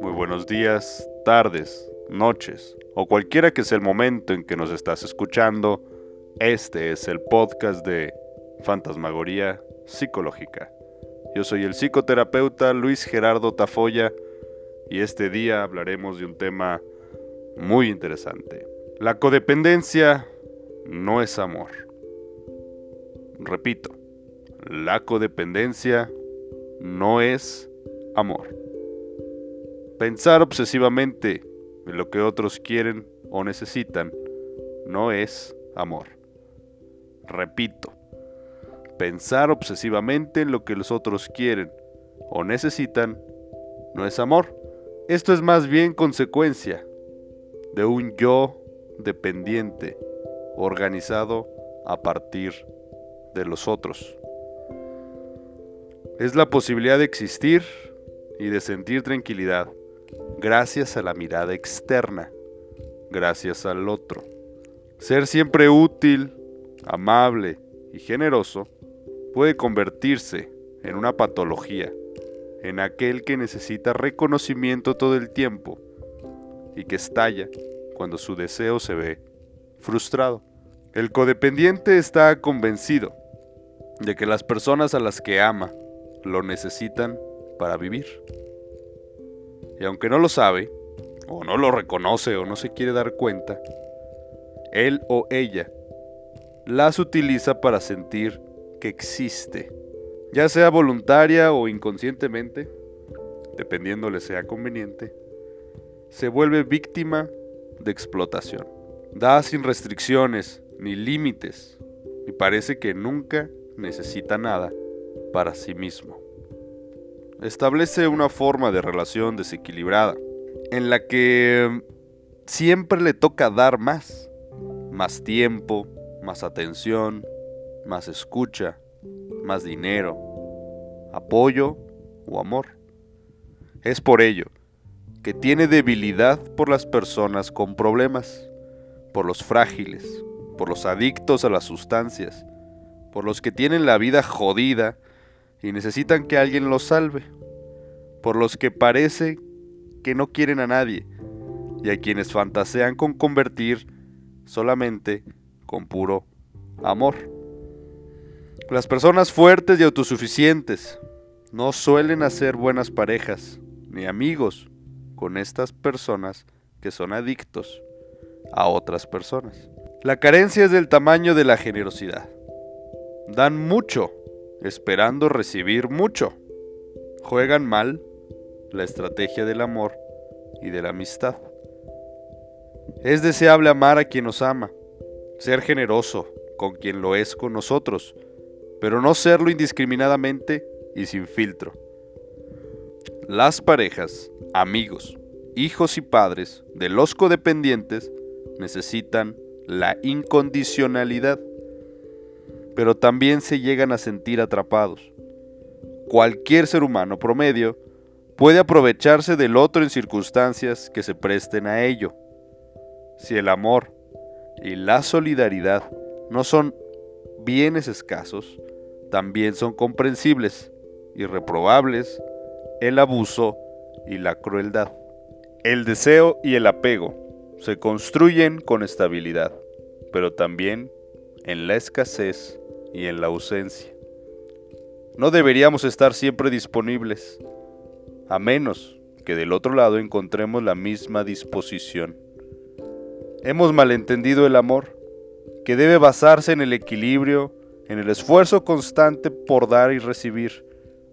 Muy buenos días, tardes, noches o cualquiera que sea el momento en que nos estás escuchando. Este es el podcast de Fantasmagoría Psicológica. Yo soy el psicoterapeuta Luis Gerardo Tafoya y este día hablaremos de un tema muy interesante. La codependencia no es amor. Repito, la codependencia no es amor. Pensar obsesivamente en lo que otros quieren o necesitan no es amor. Repito, pensar obsesivamente en lo que los otros quieren o necesitan no es amor. Esto es más bien consecuencia de un yo dependiente, organizado a partir de los otros. Es la posibilidad de existir y de sentir tranquilidad gracias a la mirada externa, gracias al otro. Ser siempre útil, amable y generoso puede convertirse en una patología, en aquel que necesita reconocimiento todo el tiempo y que estalla cuando su deseo se ve frustrado. El codependiente está convencido de que las personas a las que ama lo necesitan para vivir. Y aunque no lo sabe, o no lo reconoce o no se quiere dar cuenta, él o ella las utiliza para sentir que existe, ya sea voluntaria o inconscientemente, dependiendo le sea conveniente, se vuelve víctima de explotación. Da sin restricciones ni límites y parece que nunca necesita nada para sí mismo. Establece una forma de relación desequilibrada en la que siempre le toca dar más, más tiempo, más atención, más escucha, más dinero, apoyo o amor. Es por ello que tiene debilidad por las personas con problemas, por los frágiles, por los adictos a las sustancias, por los que tienen la vida jodida y necesitan que alguien los salve, por los que parece que no quieren a nadie y a quienes fantasean con convertir solamente con puro amor. Las personas fuertes y autosuficientes no suelen hacer buenas parejas ni amigos con estas personas que son adictos a otras personas. La carencia es del tamaño de la generosidad. Dan mucho, esperando recibir mucho. Juegan mal la estrategia del amor y de la amistad. Es deseable amar a quien nos ama, ser generoso con quien lo es con nosotros, pero no serlo indiscriminadamente y sin filtro. Las parejas, amigos, hijos y padres de los codependientes necesitan la incondicionalidad, pero también se llegan a sentir atrapados. Cualquier ser humano promedio puede aprovecharse del otro en circunstancias que se presten a ello. Si el amor y la solidaridad no son bienes escasos, también son comprensibles y reprobables el abuso y la crueldad. El deseo y el apego se construyen con estabilidad, pero también en la escasez y en la ausencia. No deberíamos estar siempre disponibles, a menos que del otro lado encontremos la misma disposición. Hemos malentendido el amor, que debe basarse en el equilibrio, en el esfuerzo constante por dar y recibir,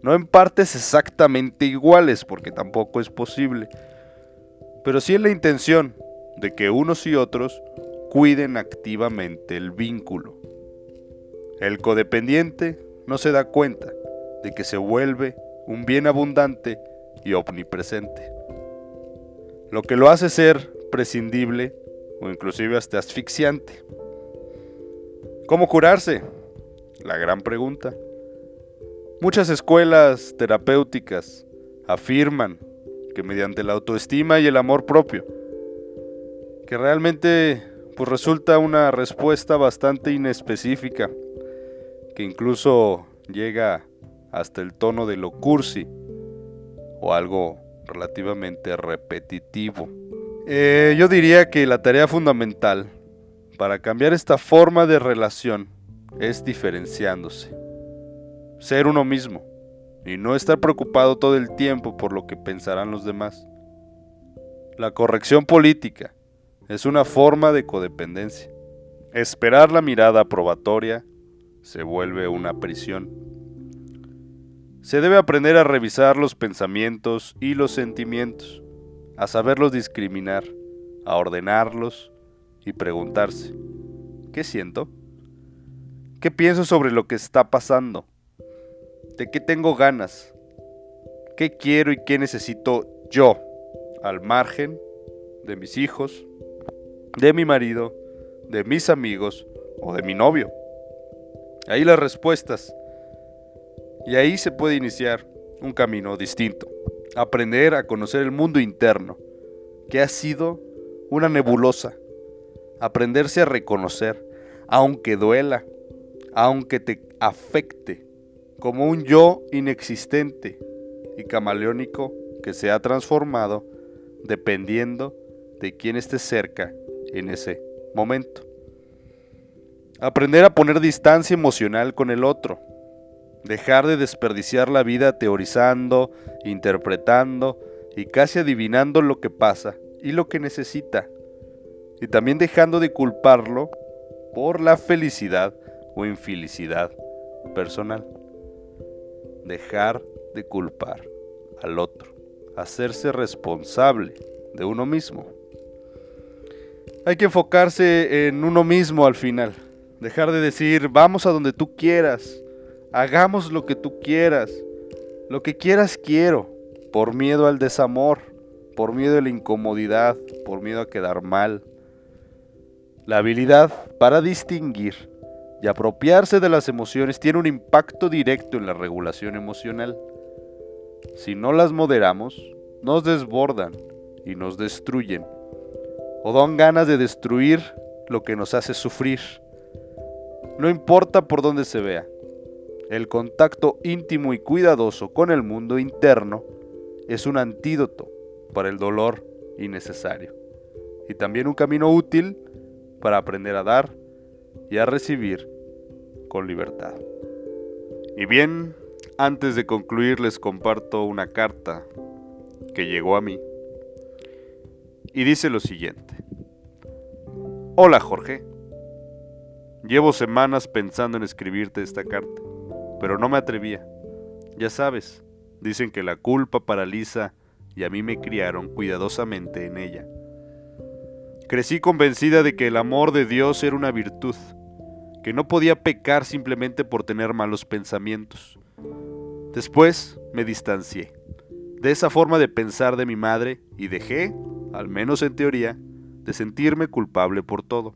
no en partes exactamente iguales, porque tampoco es posible, pero sí en la intención de que unos y otros cuiden activamente el vínculo. El codependiente no se da cuenta de que se vuelve un bien abundante y omnipresente, lo que lo hace ser prescindible o inclusive hasta asfixiante. ¿Cómo curarse? La gran pregunta. Muchas escuelas terapéuticas afirman que mediante la autoestima y el amor propio, que realmente pues resulta una respuesta bastante inespecífica, incluso llega hasta el tono de lo cursi o algo relativamente repetitivo. Eh, yo diría que la tarea fundamental para cambiar esta forma de relación es diferenciándose. Ser uno mismo y no estar preocupado todo el tiempo por lo que pensarán los demás. La corrección política es una forma de codependencia. Esperar la mirada aprobatoria se vuelve una prisión. Se debe aprender a revisar los pensamientos y los sentimientos, a saberlos discriminar, a ordenarlos y preguntarse, ¿qué siento? ¿Qué pienso sobre lo que está pasando? ¿De qué tengo ganas? ¿Qué quiero y qué necesito yo, al margen de mis hijos, de mi marido, de mis amigos o de mi novio? Ahí las respuestas. Y ahí se puede iniciar un camino distinto. Aprender a conocer el mundo interno, que ha sido una nebulosa. Aprenderse a reconocer, aunque duela, aunque te afecte, como un yo inexistente y camaleónico que se ha transformado dependiendo de quién esté cerca en ese momento. Aprender a poner distancia emocional con el otro. Dejar de desperdiciar la vida teorizando, interpretando y casi adivinando lo que pasa y lo que necesita. Y también dejando de culparlo por la felicidad o infelicidad personal dejar de culpar al otro, hacerse responsable de uno mismo. Hay que enfocarse en uno mismo al final, dejar de decir vamos a donde tú quieras, hagamos lo que tú quieras, lo que quieras quiero, por miedo al desamor, por miedo a la incomodidad, por miedo a quedar mal. La habilidad para distinguir y apropiarse de las emociones tiene un impacto directo en la regulación emocional. Si no las moderamos, nos desbordan y nos destruyen, o dan ganas de destruir lo que nos hace sufrir. No importa por dónde se vea, el contacto íntimo y cuidadoso con el mundo interno es un antídoto para el dolor innecesario y también un camino útil para aprender a dar y a recibir con libertad. Y bien, antes de concluir les comparto una carta que llegó a mí y dice lo siguiente. Hola Jorge, llevo semanas pensando en escribirte esta carta, pero no me atrevía. Ya sabes, dicen que la culpa paraliza y a mí me criaron cuidadosamente en ella. Crecí convencida de que el amor de Dios era una virtud, que no podía pecar simplemente por tener malos pensamientos. Después me distancié de esa forma de pensar de mi madre y dejé, al menos en teoría, de sentirme culpable por todo.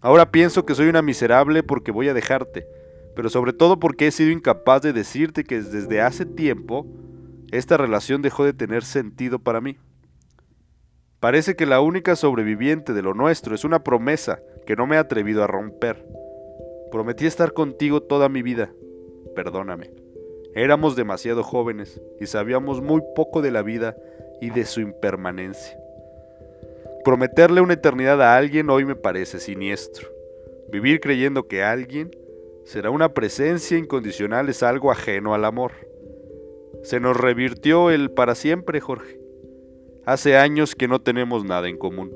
Ahora pienso que soy una miserable porque voy a dejarte, pero sobre todo porque he sido incapaz de decirte que desde hace tiempo esta relación dejó de tener sentido para mí. Parece que la única sobreviviente de lo nuestro es una promesa que no me he atrevido a romper. Prometí estar contigo toda mi vida. Perdóname. Éramos demasiado jóvenes y sabíamos muy poco de la vida y de su impermanencia. Prometerle una eternidad a alguien hoy me parece siniestro. Vivir creyendo que alguien será una presencia incondicional es algo ajeno al amor. Se nos revirtió el para siempre, Jorge. Hace años que no tenemos nada en común,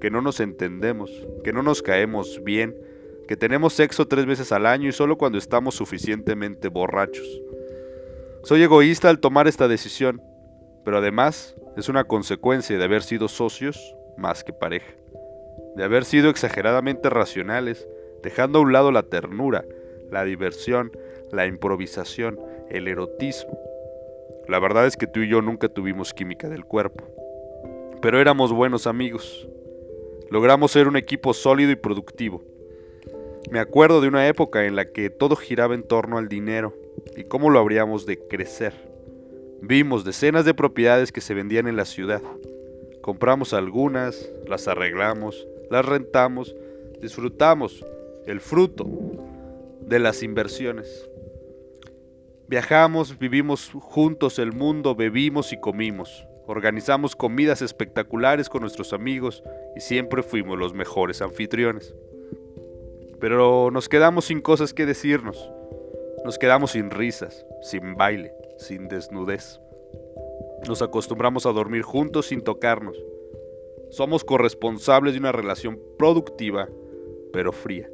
que no nos entendemos, que no nos caemos bien, que tenemos sexo tres veces al año y solo cuando estamos suficientemente borrachos. Soy egoísta al tomar esta decisión, pero además es una consecuencia de haber sido socios más que pareja, de haber sido exageradamente racionales, dejando a un lado la ternura, la diversión, la improvisación, el erotismo. La verdad es que tú y yo nunca tuvimos química del cuerpo pero éramos buenos amigos. Logramos ser un equipo sólido y productivo. Me acuerdo de una época en la que todo giraba en torno al dinero y cómo lo habríamos de crecer. Vimos decenas de propiedades que se vendían en la ciudad. Compramos algunas, las arreglamos, las rentamos, disfrutamos el fruto de las inversiones. Viajamos, vivimos juntos el mundo, bebimos y comimos. Organizamos comidas espectaculares con nuestros amigos y siempre fuimos los mejores anfitriones. Pero nos quedamos sin cosas que decirnos. Nos quedamos sin risas, sin baile, sin desnudez. Nos acostumbramos a dormir juntos sin tocarnos. Somos corresponsables de una relación productiva, pero fría.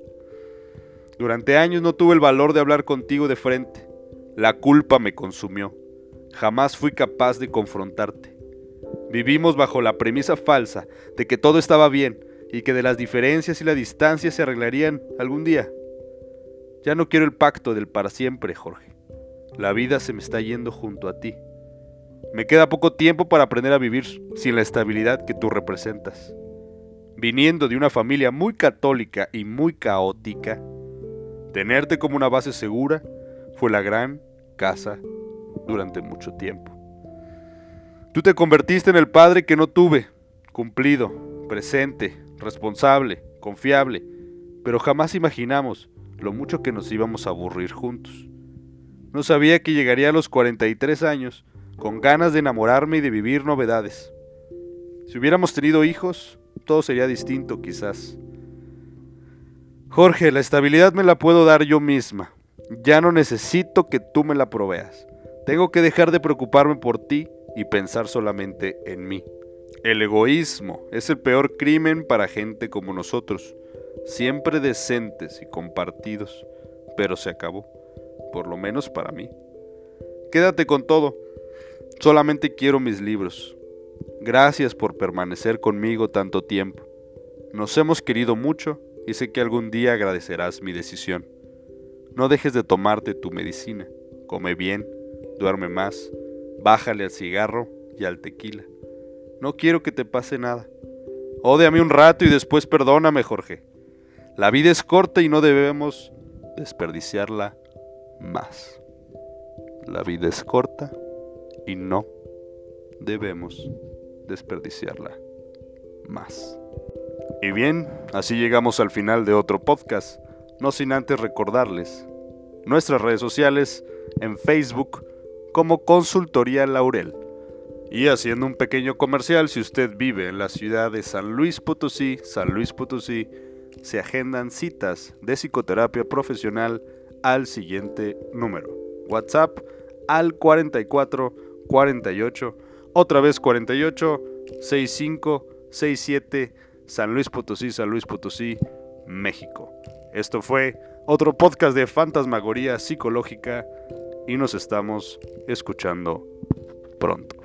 Durante años no tuve el valor de hablar contigo de frente. La culpa me consumió. Jamás fui capaz de confrontarte. Vivimos bajo la premisa falsa de que todo estaba bien y que de las diferencias y la distancia se arreglarían algún día. Ya no quiero el pacto del para siempre, Jorge. La vida se me está yendo junto a ti. Me queda poco tiempo para aprender a vivir sin la estabilidad que tú representas. Viniendo de una familia muy católica y muy caótica, tenerte como una base segura fue la gran casa durante mucho tiempo. Tú te convertiste en el padre que no tuve, cumplido, presente, responsable, confiable, pero jamás imaginamos lo mucho que nos íbamos a aburrir juntos. No sabía que llegaría a los 43 años con ganas de enamorarme y de vivir novedades. Si hubiéramos tenido hijos, todo sería distinto quizás. Jorge, la estabilidad me la puedo dar yo misma. Ya no necesito que tú me la proveas. Tengo que dejar de preocuparme por ti y pensar solamente en mí. El egoísmo es el peor crimen para gente como nosotros, siempre decentes y compartidos, pero se acabó, por lo menos para mí. Quédate con todo, solamente quiero mis libros. Gracias por permanecer conmigo tanto tiempo. Nos hemos querido mucho y sé que algún día agradecerás mi decisión. No dejes de tomarte tu medicina, come bien, duerme más, Bájale al cigarro y al tequila. No quiero que te pase nada. Ódeame un rato y después perdóname, Jorge. La vida es corta y no debemos desperdiciarla más. La vida es corta y no debemos desperdiciarla más. Y bien, así llegamos al final de otro podcast, no sin antes recordarles nuestras redes sociales en Facebook, como Consultoría Laurel. Y haciendo un pequeño comercial, si usted vive en la ciudad de San Luis Potosí, San Luis Potosí, se agendan citas de psicoterapia profesional al siguiente número. WhatsApp al 44 48, otra vez 48 65 67 San Luis Potosí, San Luis Potosí, México. Esto fue otro podcast de fantasmagoría psicológica y nos estamos escuchando pronto.